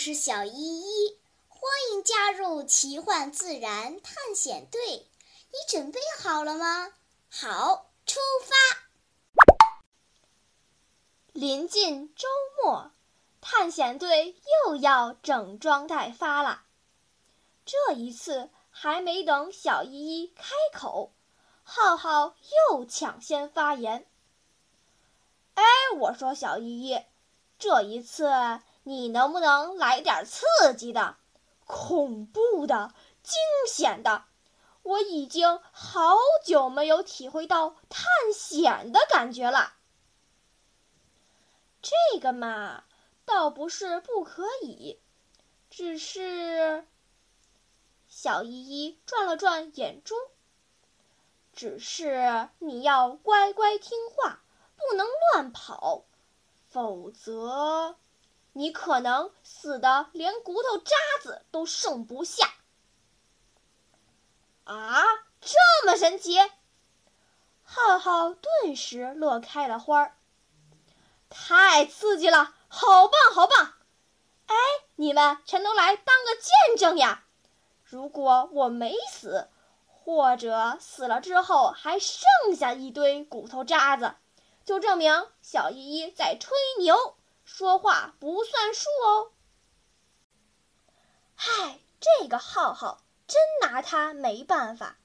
我是小依依，欢迎加入奇幻自然探险队。你准备好了吗？好，出发！临近周末，探险队又要整装待发了。这一次，还没等小依依开口，浩浩又抢先发言：“哎，我说小依依，这一次……”你能不能来点刺激的、恐怖的、惊险的？我已经好久没有体会到探险的感觉了。这个嘛，倒不是不可以，只是……小依依转了转眼珠，只是你要乖乖听话，不能乱跑，否则……你可能死的连骨头渣子都剩不下。啊，这么神奇！浩浩顿时乐开了花儿。太刺激了，好棒好棒！哎，你们全都来当个见证呀！如果我没死，或者死了之后还剩下一堆骨头渣子，就证明小依依在吹牛。说话不算数哦！嗨，这个浩浩真拿他没办法。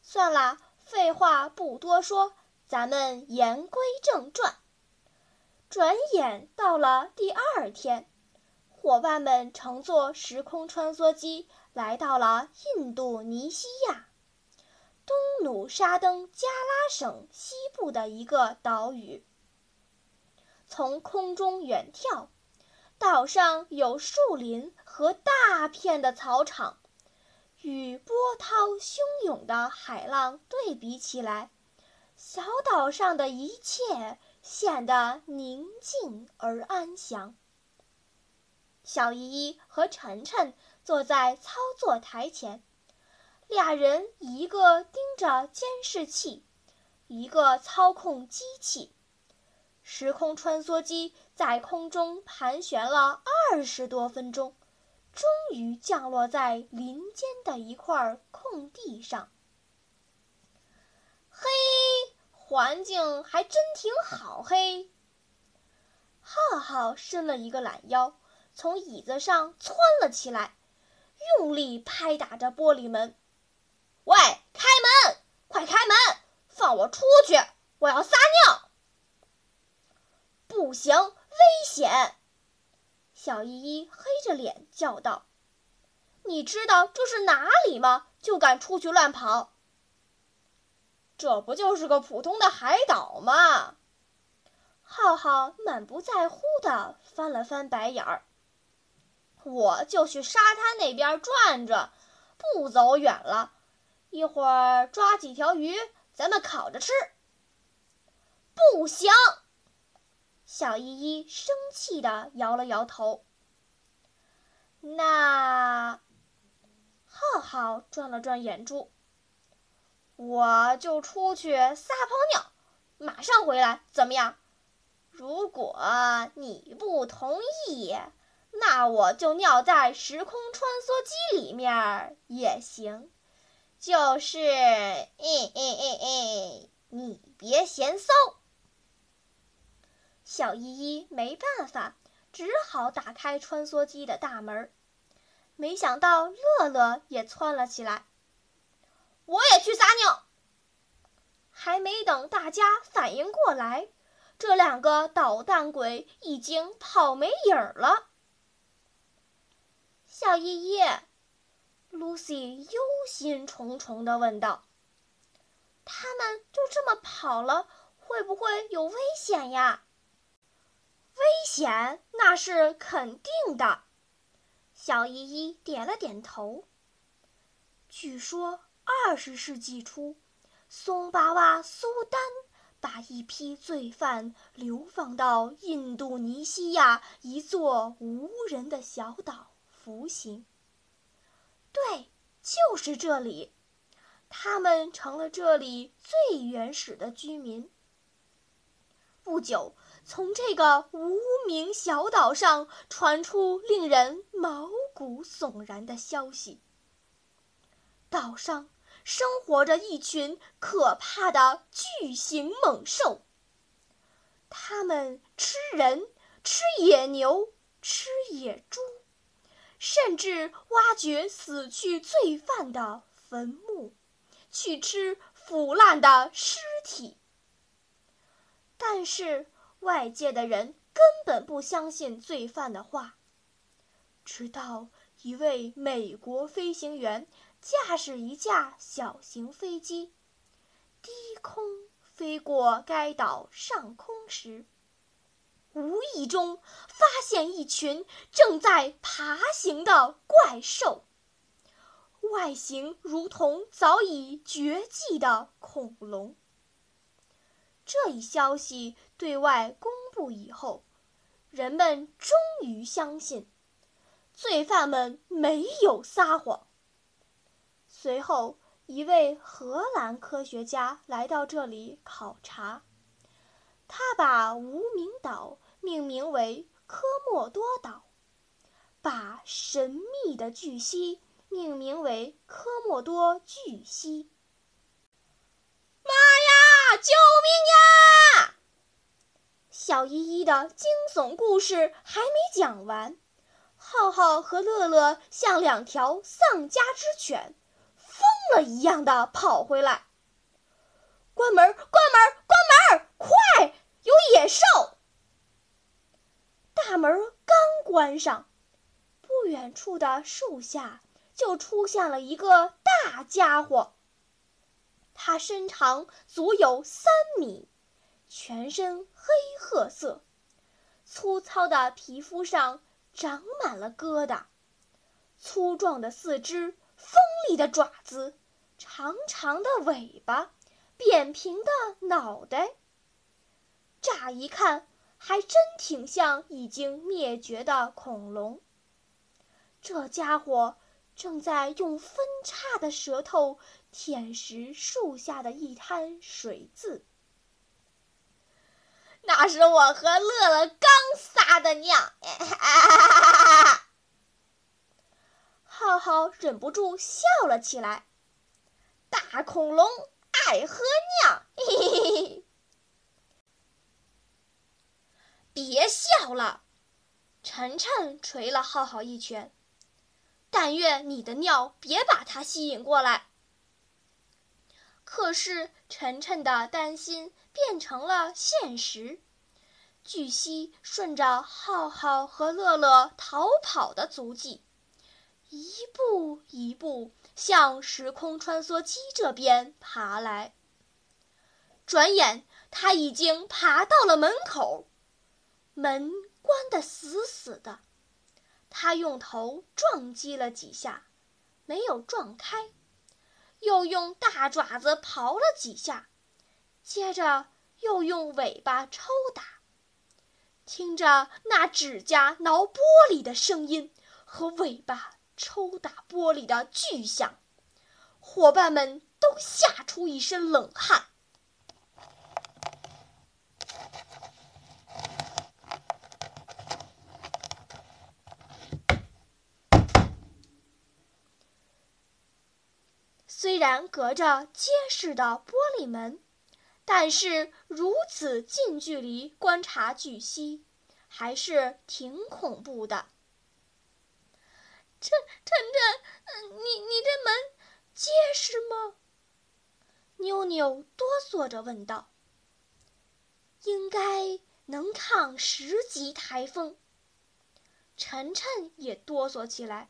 算了，废话不多说，咱们言归正传。转眼到了第二天，伙伴们乘坐时空穿梭机来到了印度尼西亚东努沙登加拉省西部的一个岛屿。从空中远眺，岛上有树林和大片的草场，与波涛汹涌的海浪对比起来，小岛上的一切显得宁静而安详。小依依和晨晨坐在操作台前，俩人一个盯着监视器，一个操控机器。时空穿梭机在空中盘旋了二十多分钟，终于降落在林间的一块空地上。嘿，环境还真挺好嘿！浩浩伸了一个懒腰，从椅子上窜了起来，用力拍打着玻璃门：“喂，开门！快开门！放我出去！我要撒尿！”不行，危险！小依依黑着脸叫道：“你知道这是哪里吗？就敢出去乱跑？这不就是个普通的海岛吗？”浩浩满不在乎地翻了翻白眼儿：“我就去沙滩那边转转，不走远了，一会儿抓几条鱼，咱们烤着吃。”不行！小依依生气地摇了摇头。那浩浩转了转眼珠，我就出去撒泡尿，马上回来，怎么样？如果你不同意，那我就尿在时空穿梭机里面也行。就是，哎哎哎哎，你别嫌骚。小依依没办法，只好打开穿梭机的大门。没想到乐乐也窜了起来。我也去撒尿。还没等大家反应过来，这两个捣蛋鬼已经跑没影儿了。小依依，Lucy 忧心忡忡地问道：“他们就这么跑了，会不会有危险呀？”危险那是肯定的，小依依点了点头。据说二十世纪初，松巴哇苏丹把一批罪犯流放到印度尼西亚一座无人的小岛服刑。对，就是这里，他们成了这里最原始的居民。不久。从这个无名小岛上传出令人毛骨悚然的消息：岛上生活着一群可怕的巨型猛兽，它们吃人，吃野牛，吃野猪，甚至挖掘死去罪犯的坟墓，去吃腐烂的尸体。但是。外界的人根本不相信罪犯的话，直到一位美国飞行员驾驶一架小型飞机低空飞过该岛上空时，无意中发现一群正在爬行的怪兽，外形如同早已绝迹的恐龙。这一消息对外公布以后，人们终于相信，罪犯们没有撒谎。随后，一位荷兰科学家来到这里考察，他把无名岛命名为科莫多岛，把神秘的巨蜥命名为科莫多巨蜥。妈呀！救命呀！小依依的惊悚故事还没讲完，浩浩和乐乐像两条丧家之犬，疯了一样的跑回来。关门！关门！关门！快！有野兽！大门刚关上，不远处的树下就出现了一个大家伙。它身长足有三米，全身黑褐色，粗糙的皮肤上长满了疙瘩，粗壮的四肢，锋利的爪子，长长的尾巴，扁平的脑袋。乍一看，还真挺像已经灭绝的恐龙。这家伙。正在用分叉的舌头舔食树下的一滩水渍。那是我和乐乐刚撒的尿，浩浩忍不住笑了起来。大恐龙爱喝尿，嘿嘿嘿！别笑了，晨晨捶了浩浩一拳。但愿你的尿别把它吸引过来。可是晨晨的担心变成了现实，巨蜥顺着浩浩和乐乐逃跑的足迹，一步一步向时空穿梭机这边爬来。转眼，他已经爬到了门口，门关得死死的。他用头撞击了几下，没有撞开，又用大爪子刨了几下，接着又用尾巴抽打。听着那指甲挠玻璃的声音和尾巴抽打玻璃的巨响，伙伴们都吓出一身冷汗。虽然隔着结实的玻璃门，但是如此近距离观察巨蜥，还是挺恐怖的。晨晨晨，你你这门结实吗？妞妞哆嗦着问道。应该能抗十级台风。晨晨也哆嗦起来。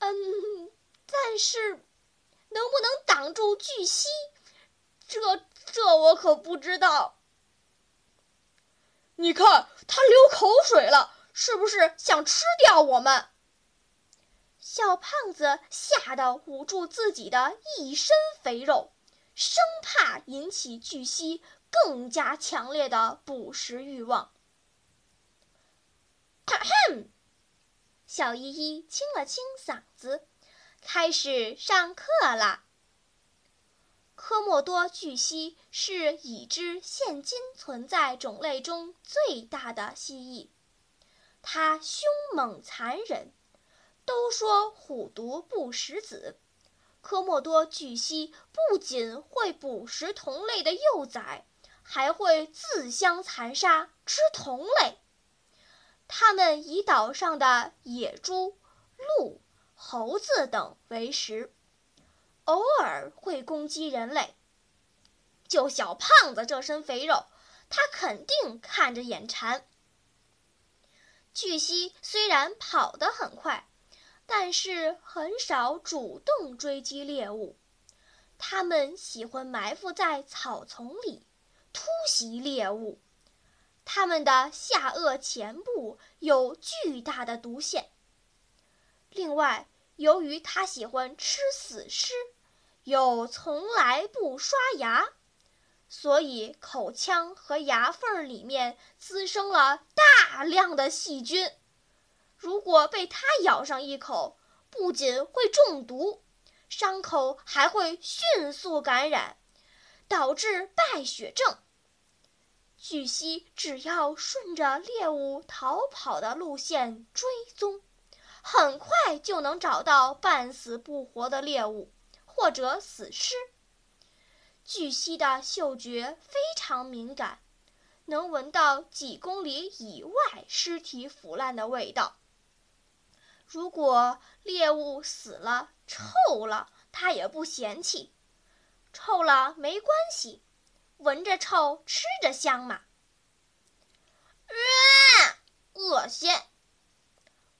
嗯，但是。能不能挡住巨蜥？这这我可不知道。你看，它流口水了，是不是想吃掉我们？小胖子吓得捂住自己的一身肥肉，生怕引起巨蜥更加强烈的捕食欲望。咳咳，小依依清了清嗓子。开始上课啦！科莫多巨蜥是已知现今存在种类中最大的蜥蜴，它凶猛残忍。都说虎毒不食子，科莫多巨蜥不仅会捕食同类的幼崽，还会自相残杀，吃同类。它们以岛上的野猪、鹿、猴子等为食。偶尔会攻击人类。就小胖子这身肥肉，他肯定看着眼馋。巨蜥虽然跑得很快，但是很少主动追击猎物。它们喜欢埋伏在草丛里，突袭猎物。它们的下颚前部有巨大的毒腺。另外，由于它喜欢吃死尸。又从来不刷牙，所以口腔和牙缝里面滋生了大量的细菌。如果被它咬上一口，不仅会中毒，伤口还会迅速感染，导致败血症。据悉只要顺着猎物逃跑的路线追踪，很快就能找到半死不活的猎物。或者死尸。巨蜥的嗅觉非常敏感，能闻到几公里以外尸体腐烂的味道。如果猎物死了、臭了，它也不嫌弃。臭了没关系，闻着臭，吃着香嘛。啊，恶心！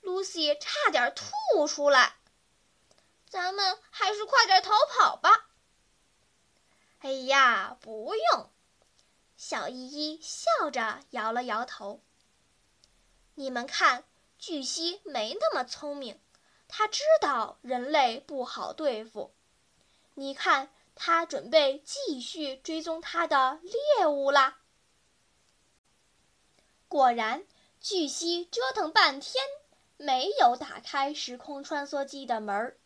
露西差点吐出来。咱们还是快点逃跑吧。哎呀，不用！小依依笑着摇了摇头。你们看，巨蜥没那么聪明，它知道人类不好对付。你看，它准备继续追踪它的猎物啦。果然，巨蜥折腾半天，没有打开时空穿梭机的门。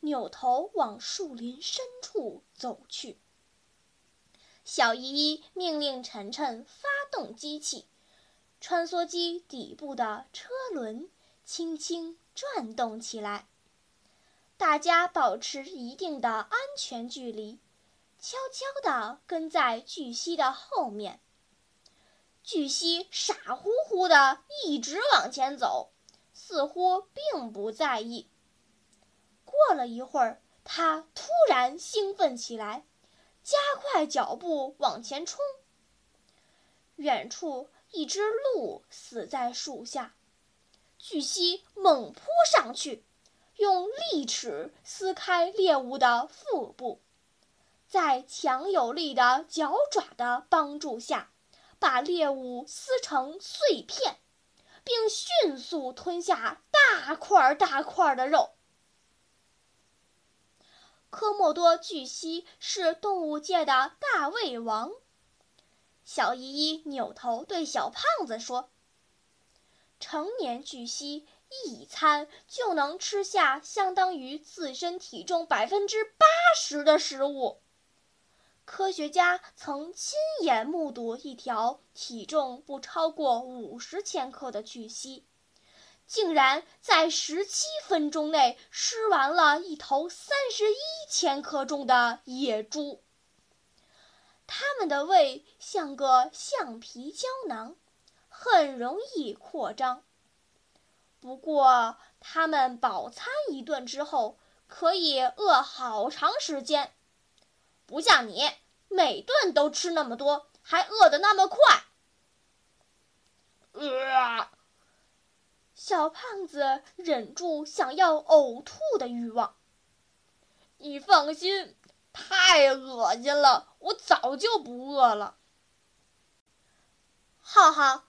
扭头往树林深处走去。小依依命令晨晨发动机器，穿梭机底部的车轮轻轻转动起来。大家保持一定的安全距离，悄悄地跟在巨蜥的后面。巨蜥傻乎乎地一直往前走，似乎并不在意。过了一会儿，他突然兴奋起来，加快脚步往前冲。远处一只鹿死在树下，巨蜥猛扑上去，用利齿撕开猎物的腹部，在强有力的脚爪的帮助下，把猎物撕成碎片，并迅速吞下大块大块的肉。科莫多巨蜥是动物界的大胃王。小依依扭头对小胖子说：“成年巨蜥一餐就能吃下相当于自身体重百分之八十的食物。科学家曾亲眼目睹一条体重不超过五十千克的巨蜥。”竟然在十七分钟内吃完了一头三十一千克重的野猪。它们的胃像个橡皮胶囊，很容易扩张。不过，它们饱餐一顿之后可以饿好长时间，不像你每顿都吃那么多，还饿得那么快。呃。小胖子忍住想要呕吐的欲望。你放心，太恶心了，我早就不饿了。浩浩，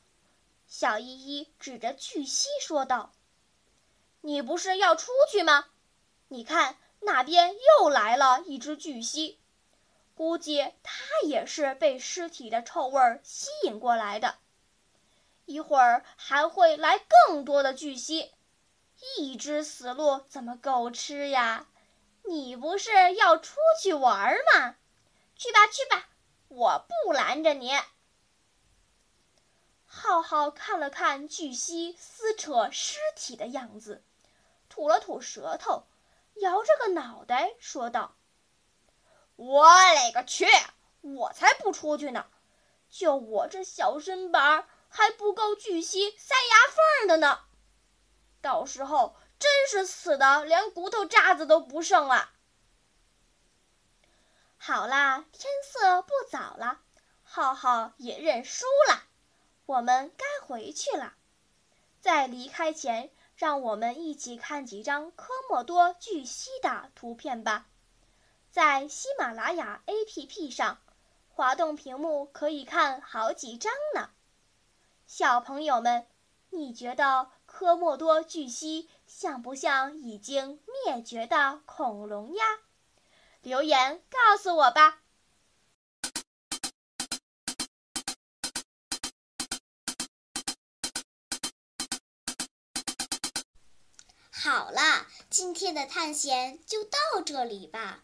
小依依指着巨蜥说道：“你不是要出去吗？你看那边又来了一只巨蜥，估计它也是被尸体的臭味吸引过来的。”一会儿还会来更多的巨蜥，一只死鹿怎么够吃呀？你不是要出去玩吗？去吧，去吧，我不拦着你。浩浩看了看巨蜥撕扯尸体的样子，吐了吐舌头，摇着个脑袋说道：“我勒个去！我才不出去呢！就我这小身板，还不够巨蜥塞牙缝的呢。到时候真是死的连骨头渣子都不剩了。”好啦，天色不早了，浩浩也认输了，我们该回去了。在离开前，让我们一起看几张科莫多巨蜥的图片吧。在喜马拉雅 APP 上，滑动屏幕可以看好几张呢。小朋友们，你觉得科莫多巨蜥像不像已经灭绝的恐龙呀？留言告诉我吧。好了，今天的探险就到这里吧，